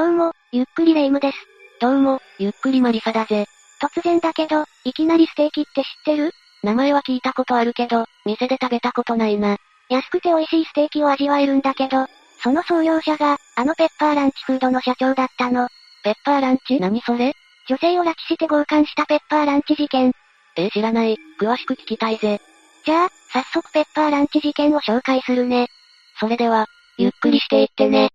どうも、ゆっくりレ夢ムです。どうも、ゆっくりマリサだぜ。突然だけど、いきなりステーキって知ってる？名前は聞いたことあるけど、店で食べたことないな。安くて美味しいステーキを味わえるんだけど、その創業者が、あのペッパーランチフードの社長だったの。ペッパーランチ？何それ？女性を拉致して強姦したペッパーランチ事件。えー、知らない。詳しく聞きたいぜ。じゃあ、早速ペッパーランチ事件を紹介するね。それでは、ゆっくりしていってね。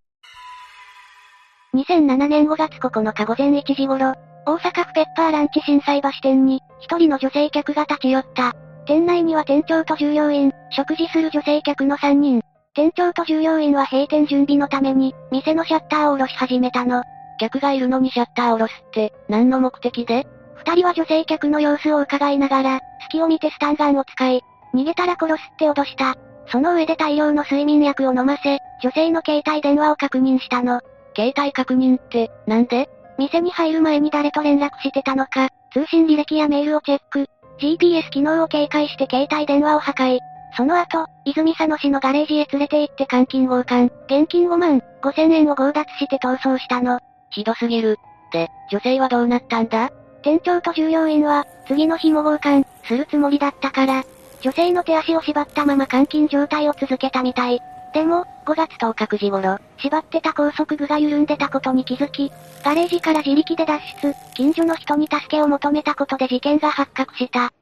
2007年5月9日午前1時頃、大阪府ペッパーランチ震災橋店に、一人の女性客が立ち寄った。店内には店長と従業員、食事する女性客の3人。店長と従業員は閉店準備のために、店のシャッターを下ろし始めたの。客がいるのにシャッターを下ろすって、何の目的で？二人は女性客の様子を伺いながら、隙を見てスタンガンを使い、逃げたら殺すって脅した。その上で大量の睡眠薬を飲ませ、女性の携帯電話を確認したの。携帯確認って、なんで？店に入る前に誰と連絡してたのか、通信履歴やメールをチェック。GPS 機能を警戒して携帯電話を破壊。その後、泉佐野市のガレージへ連れて行って監禁強姦、現金5万5千円を強奪して逃走したの。ひどすぎる。で、女性はどうなったんだ？店長と従業員は、次の日も強姦、するつもりだったから、女性の手足を縛ったまま監禁状態を続けたみたい。でも、5月10日9時頃、縛ってた高速具が緩んでたことに気づき、ガレージから自力で脱出、近所の人に助けを求めたことで事件が発覚した。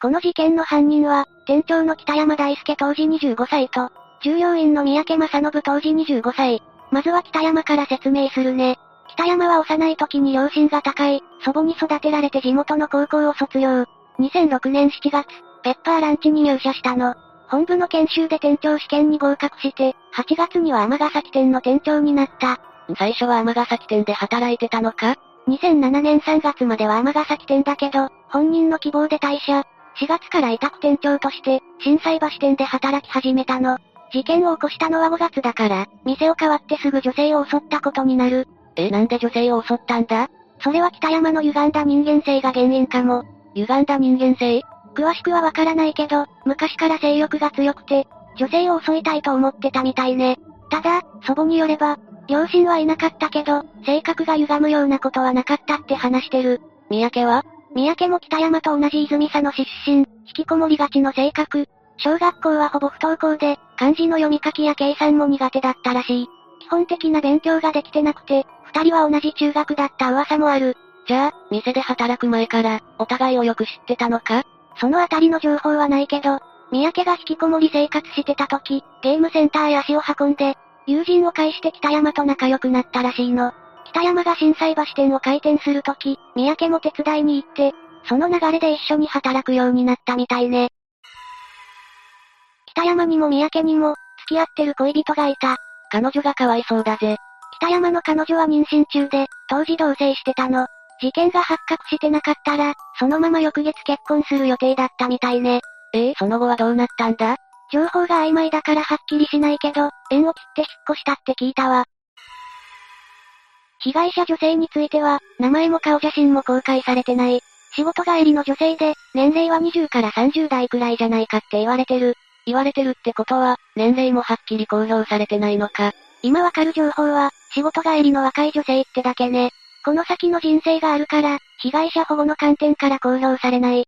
この事件の犯人は、店長の北山大輔当時25歳と、従業員の三宅正信当時25歳。まずは北山から説明するね。北山は幼い時に両親が高い、祖母に育てられて地元の高校を卒業。2006年7月、ペッパーランチに入社したの。本部の研修で店長試験に合格して、8月には尼崎店の店長になった。最初は尼崎店で働いてたのか ?2007 年3月までは尼崎店だけど、本人の希望で退社。4月から委託店長として、震災橋店で働き始めたの。事件を起こしたのは5月だから、店を変わってすぐ女性を襲ったことになる。え、なんで女性を襲ったんだ？それは北山の歪んだ人間性が原因かも。歪んだ人間性？詳しくはわからないけど、昔から性欲が強くて、女性を襲いたいと思ってたみたいね。ただ、祖母によれば、両親はいなかったけど、性格が歪むようなことはなかったって話してる。三宅は？三宅も北山と同じ泉佐野市出身、引きこもりがちの性格。小学校はほぼ不登校で、漢字の読み書きや計算も苦手だったらしい。基本的な勉強ができてなくて、二人は同じ中学だった噂もある。じゃあ、店で働く前から、お互いをよく知ってたのか？そのあたりの情報はないけど、三宅が引きこもり生活してた時、ゲームセンターへ足を運んで、友人を介して北山と仲良くなったらしいの。北山が震災橋店を開店する時、三宅も手伝いに行って、その流れで一緒に働くようになったみたいね。北山にも三宅にも、付き合ってる恋人がいた。彼女がかわいそうだぜ。北山の彼女は妊娠中で、当時同棲してたの。事件が発覚してなかったら、そのまま翌月結婚する予定だったみたいね。ええー、その後はどうなったんだ？情報が曖昧だからはっきりしないけど、縁を切って引っ越したって聞いたわ。被害者女性については、名前も顔写真も公開されてない。仕事帰りの女性で、年齢は20から30代くらいじゃないかって言われてる。言われてるってことは、年齢もはっきり公表されてないのか。今わかる情報は、仕事帰りの若い女性ってだけね。この先の人生があるから、被害者保護の観点から公表されない。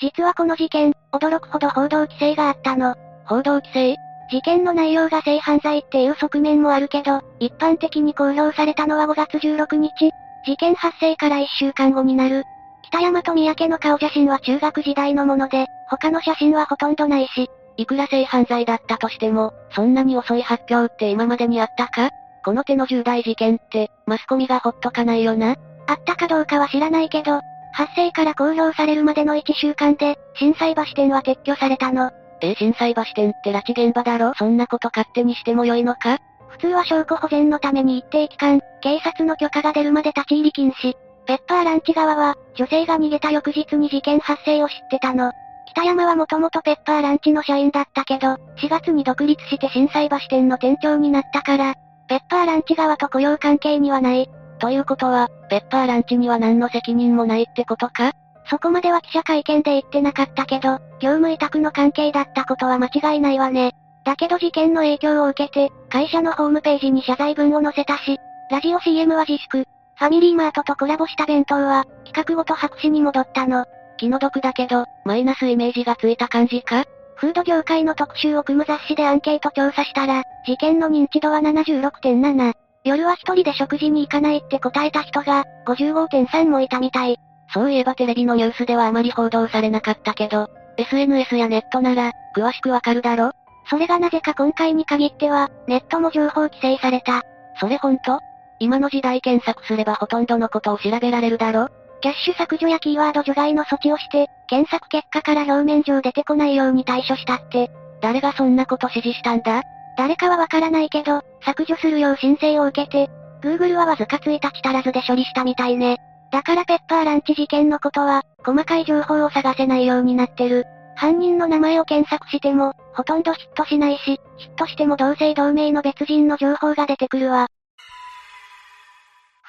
実はこの事件、驚くほど報道規制があったの。報道規制？事件の内容が性犯罪っていう側面もあるけど、一般的に公表されたのは5月16日。事件発生から1週間後になる。北山と三宅の顔写真は中学時代のもので、他の写真はほとんどないし、いくら性犯罪だったとしても、そんなに遅い発表って今までにあったか？この手の重大事件って、マスコミがほっとかないよな？あったかどうかは知らないけど、発生から公表されるまでの1週間で、震災橋店は撤去されたの。え震災橋店って拉致現場だろ？そんなこと勝手にしてもよいのか？普通は証拠保全のために一定期間、警察の許可が出るまで立ち入り禁止。ペッパーランチ側は、女性が逃げた翌日に事件発生を知ってたの。北山はもともとペッパーランチの社員だったけど、4月に独立して震災橋店の店長になったから、ペッパーランチ側と雇用関係にはない。ということは、ペッパーランチには何の責任もないってことか？そこまでは記者会見で言ってなかったけど、業務委託の関係だったことは間違いないわね。だけど事件の影響を受けて、会社のホームページに謝罪文を載せたし、ラジオ CM は自粛。ファミリーマートとコラボした弁当は、企画ごと白紙に戻ったの。気の毒だけど、マイナスイメージがついた感じか？フード業界の特集を組む雑誌でアンケート調査したら、事件の認知度は76.7。夜は一人で食事に行かないって答えた人が、55.3もいたみたい。そういえばテレビのニュースではあまり報道されなかったけど、SNS やネットなら、詳しくわかるだろ？それがなぜか今回に限っては、ネットも情報規制された。それほんと今の時代検索すればほとんどのことを調べられるだろ？キャッシュ削除やキーワード除外の措置をして、検索結果から表面上出てこないように対処したって。誰がそんなこと指示したんだ？誰かはわからないけど、削除するよう申請を受けて、Google はわずか1日足らずで処理したみたいね。だからペッパーランチ事件のことは、細かい情報を探せないようになってる。犯人の名前を検索しても、ほとんどヒットしないし、ヒットしても同姓同名の別人の情報が出てくるわ。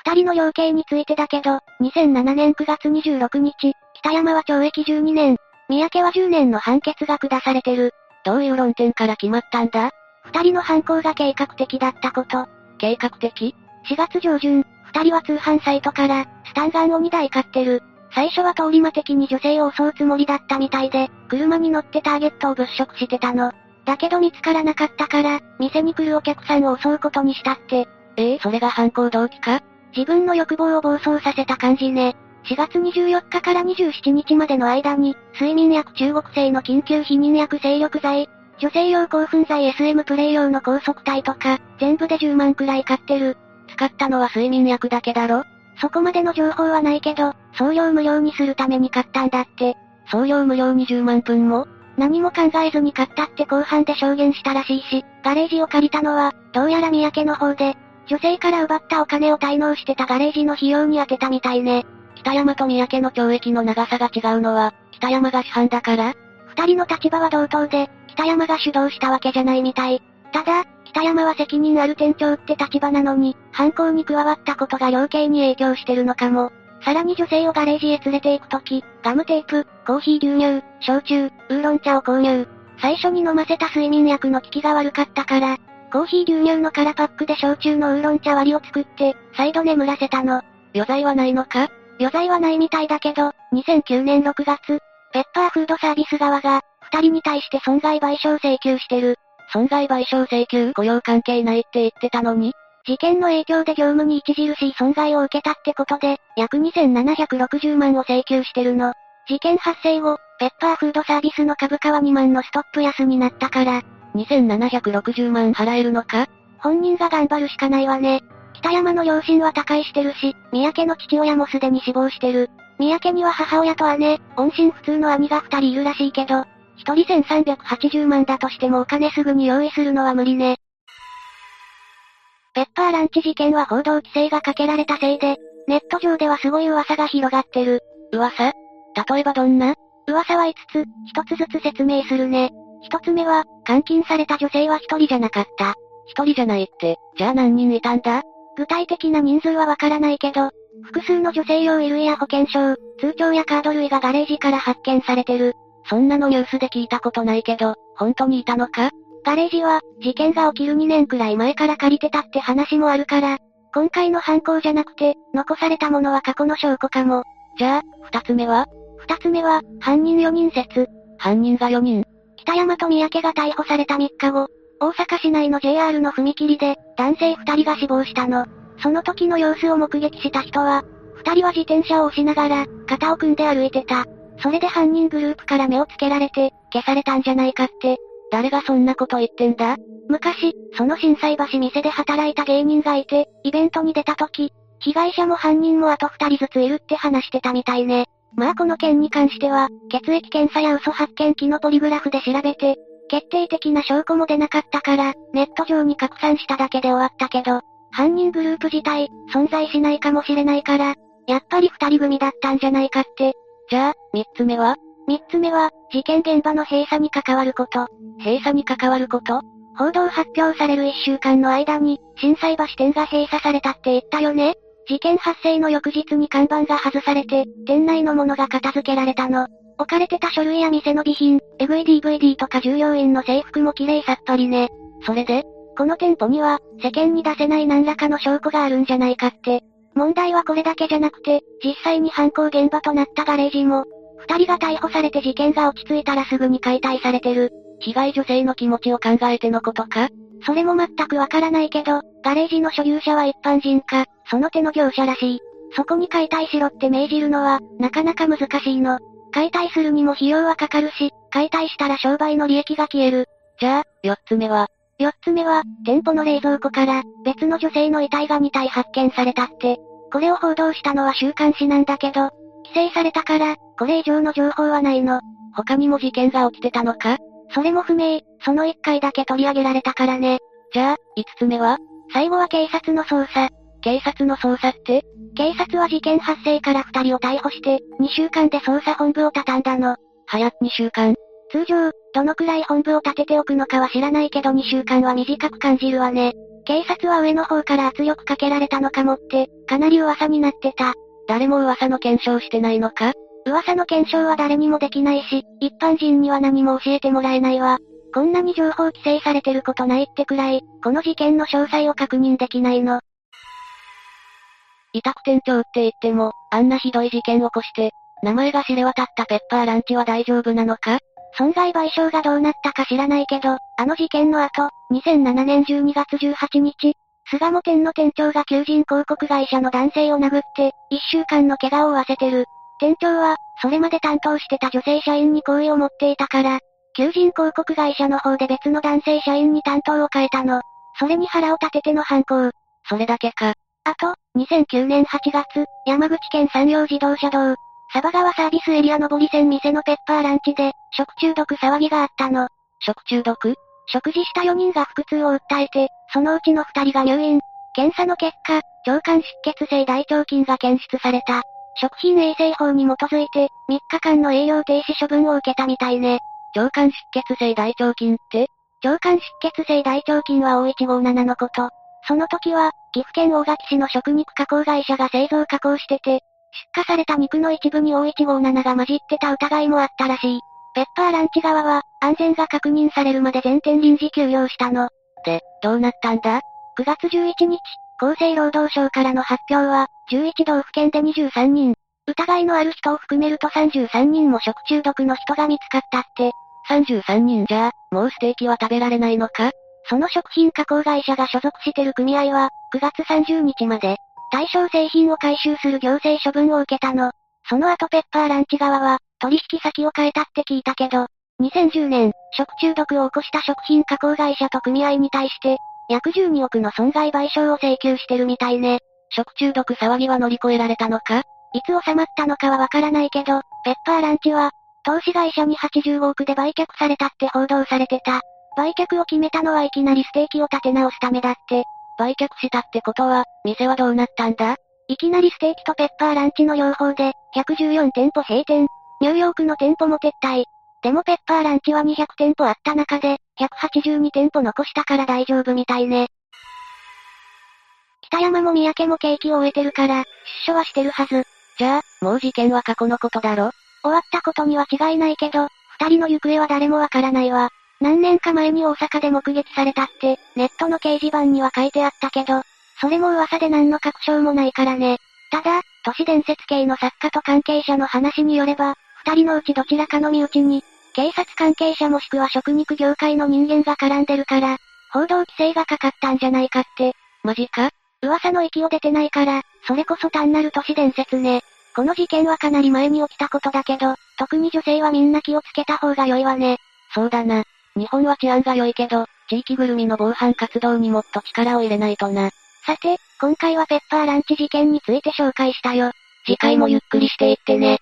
二人の量刑についてだけど、2007年9月26日、北山は懲役12年、三宅は10年の判決が下されてる。どういう論点から決まったんだ？二人の犯行が計画的だったこと。計画的 ?4 月上旬、二人は通販サイトから、スタンガンを2台買ってる。最初は通り魔的に女性を襲うつもりだったみたいで、車に乗ってターゲットを物色してたの。だけど見つからなかったから、店に来るお客さんを襲うことにしたって。ええー、それが犯行動機か？自分の欲望を暴走させた感じね。4月24日から27日までの間に、睡眠薬中国製の緊急避妊薬精力剤、女性用興奮剤 SM プレイ用の高速体とか、全部で10万くらい買ってる。使ったのは睡眠薬だけだろそこまでの情報はないけど、送料無料にするために買ったんだって。送料無料に10万分も？何も考えずに買ったって後半で証言したらしいし、ガレージを借りたのは、どうやら三宅の方で、女性から奪ったお金を滞納してたガレージの費用に充てたみたいね。北山と三宅の懲役の長さが違うのは、北山が主犯だから？二人の立場は同等で、北山が主導したわけじゃないみたい。ただ、北山は責任ある店長って立場なのに、犯行に加わったことが量刑に影響してるのかも。さらに女性をガレージへ連れて行くとき、ガムテープ、コーヒー牛乳、焼酎、ウーロン茶を購入。最初に飲ませた睡眠薬の効きが悪かったから、コーヒー牛乳の空パックで焼酎のウーロン茶割りを作って、再度眠らせたの。余罪はないのか？余罪はないみたいだけど、2009年6月、ペッパーフードサービス側が、二人に対して損害賠償請求してる。損害賠償請求雇用関係ないって言ってたのに？事件の影響で業務に著しい損害を受けたってことで、約2760万を請求してるの。事件発生後、ペッパーフードサービスの株価は2万のストップ安になったから、2760万払えるのか？本人が頑張るしかないわね。北山の両親は他界してるし、三宅の父親もすでに死亡してる。三宅には母親と姉、音信不通の兄が二人いるらしいけど、一人1380万だとしてもお金すぐに用意するのは無理ね。ペッパーランチ事件は報道規制がかけられたせいで、ネット上ではすごい噂が広がってる。噂？例えばどんな？噂は5つ、1つずつ説明するね。一つ目は、監禁された女性は一人じゃなかった。一人じゃないって、じゃあ何人いたんだ？具体的な人数はわからないけど、複数の女性用衣類や保険証、通帳やカード類がガレージから発見されてる。そんなのニュースで聞いたことないけど、本当にいたのか？ガレージは、事件が起きる2年くらい前から借りてたって話もあるから、今回の犯行じゃなくて、残されたものは過去の証拠かも。じゃあ、二つ目は？二つ目は、犯人4人説。犯人が4人北山と三宅が逮捕された3日後、大阪市内の JR の踏切で、男性2人が死亡したの。その時の様子を目撃した人は、2人は自転車を押しながら、肩を組んで歩いてた。それで犯人グループから目をつけられて、消されたんじゃないかって。誰がそんなこと言ってんだ？昔、その震災橋店で働いた芸人がいて、イベントに出た時、被害者も犯人もあと2人ずついるって話してたみたいね。まあこの件に関しては、血液検査や嘘発見器のポリグラフで調べて、決定的な証拠も出なかったから、ネット上に拡散しただけで終わったけど、犯人グループ自体、存在しないかもしれないから、やっぱり二人組だったんじゃないかって。じゃあ、三つ目は？三つ目は、事件現場の閉鎖に関わること。閉鎖に関わること？報道発表される一週間の間に、震災橋店が閉鎖されたって言ったよね？事件発生の翌日に看板が外されて、店内のものが片付けられたの。置かれてた書類や店の備品、エグい DVD とか従業員の制服も綺麗さっぱりね。それでこの店舗には、世間に出せない何らかの証拠があるんじゃないかって。問題はこれだけじゃなくて、実際に犯行現場となったガレージも、二人が逮捕されて事件が落ち着いたらすぐに解体されてる。被害女性の気持ちを考えてのことか？それも全くわからないけど、ガレージの所有者は一般人か、その手の業者らしい。そこに解体しろって命じるのは、なかなか難しいの。解体するにも費用はかかるし、解体したら商売の利益が消える。じゃあ、四つ目は？四つ目は、店舗の冷蔵庫から、別の女性の遺体が2体発見されたって。これを報道したのは週刊誌なんだけど、規制されたから、これ以上の情報はないの。他にも事件が起きてたのか？それも不明、その1回だけ取り上げられたからね。じゃあ、5つ目は？最後は警察の捜査。警察の捜査って？警察は事件発生から2人を逮捕して、2週間で捜査本部を畳んだの。早2週間通常、どのくらい本部を立てておくのかは知らないけど2週間は短く感じるわね。警察は上の方から圧力かけられたのかもって、かなり噂になってた。誰も噂の検証してないのか？噂の検証は誰にもできないし、一般人には何も教えてもらえないわ。こんなに情報規制されてることないってくらい、この事件の詳細を確認できないの。委託店長って言っても、あんなひどい事件を起こして、名前が知れ渡ったペッパーランチは大丈夫なのか？損害賠償がどうなったか知らないけど、あの事件の後、2007年12月18日、巣鴨店の店長が求人広告会社の男性を殴って、1週間の怪我を負わせてる。店長は、それまで担当してた女性社員に好意を持っていたから、求人広告会社の方で別の男性社員に担当を変えたの。それに腹を立てての犯行。それだけか。あと、2009年8月、山口県山陽自動車道、サバ川サービスエリア上り線店のペッパーランチで、食中毒騒ぎがあったの。食中毒？食事した4人が腹痛を訴えて、そのうちの2人が入院。検査の結果、腸管出血性大腸菌が検出された。食品衛生法に基づいて、3日間の営業停止処分を受けたみたいね。腸管出血性大腸菌って？腸管出血性大腸菌は O157 のこと。その時は、岐阜県大垣市の食肉加工会社が製造加工してて、出荷された肉の一部に O157 が混じってた疑いもあったらしい。ペッパーランチ側は、安全が確認されるまで全店臨時休業したの。で、どうなったんだ ?9 月11日、厚生労働省からの発表は、11道府県で23人。疑いのある人を含めると33人も食中毒の人が見つかったって。33人じゃもうステーキは食べられないのか？その食品加工会社が所属してる組合は、9月30日まで、対象製品を回収する行政処分を受けたの。その後ペッパーランチ側は、取引先を変えたって聞いたけど、2010年、食中毒を起こした食品加工会社と組合に対して、約12億の損害賠償を請求してるみたいね。食中毒騒ぎは乗り越えられたのか？いつ収まったのかはわからないけど、ペッパーランチは、投資会社に85億で売却されたって報道されてた。売却を決めたのはいきなりステーキを立て直すためだって。売却したってことは、店はどうなったんだ？いきなりステーキとペッパーランチの両方で、114店舗閉店。ニューヨークの店舗も撤退。でもペッパーランチは200店舗あった中で、182店舗残したから大丈夫みたいね。北山も三宅も景気を終えてるから、出所はしてるはず。じゃあ、もう事件は過去のことだろ？終わったことには違いないけど、二人の行方は誰もわからないわ。何年か前に大阪で目撃されたって、ネットの掲示板には書いてあったけど、それも噂で何の確証もないからね。ただ、都市伝説系の作家と関係者の話によれば、二人のうちどちらかの身内に、警察関係者もしくは食肉業界の人間が絡んでるから、報道規制がかかったんじゃないかって。マジか？噂の息を出てないから、それこそ単なる都市伝説ね。この事件はかなり前に起きたことだけど、特に女性はみんな気をつけた方が良いわね。そうだな。日本は治安が良いけど、地域ぐるみの防犯活動にもっと力を入れないとな。さて、今回はペッパーランチ事件について紹介したよ。次回もゆっくりしていってね。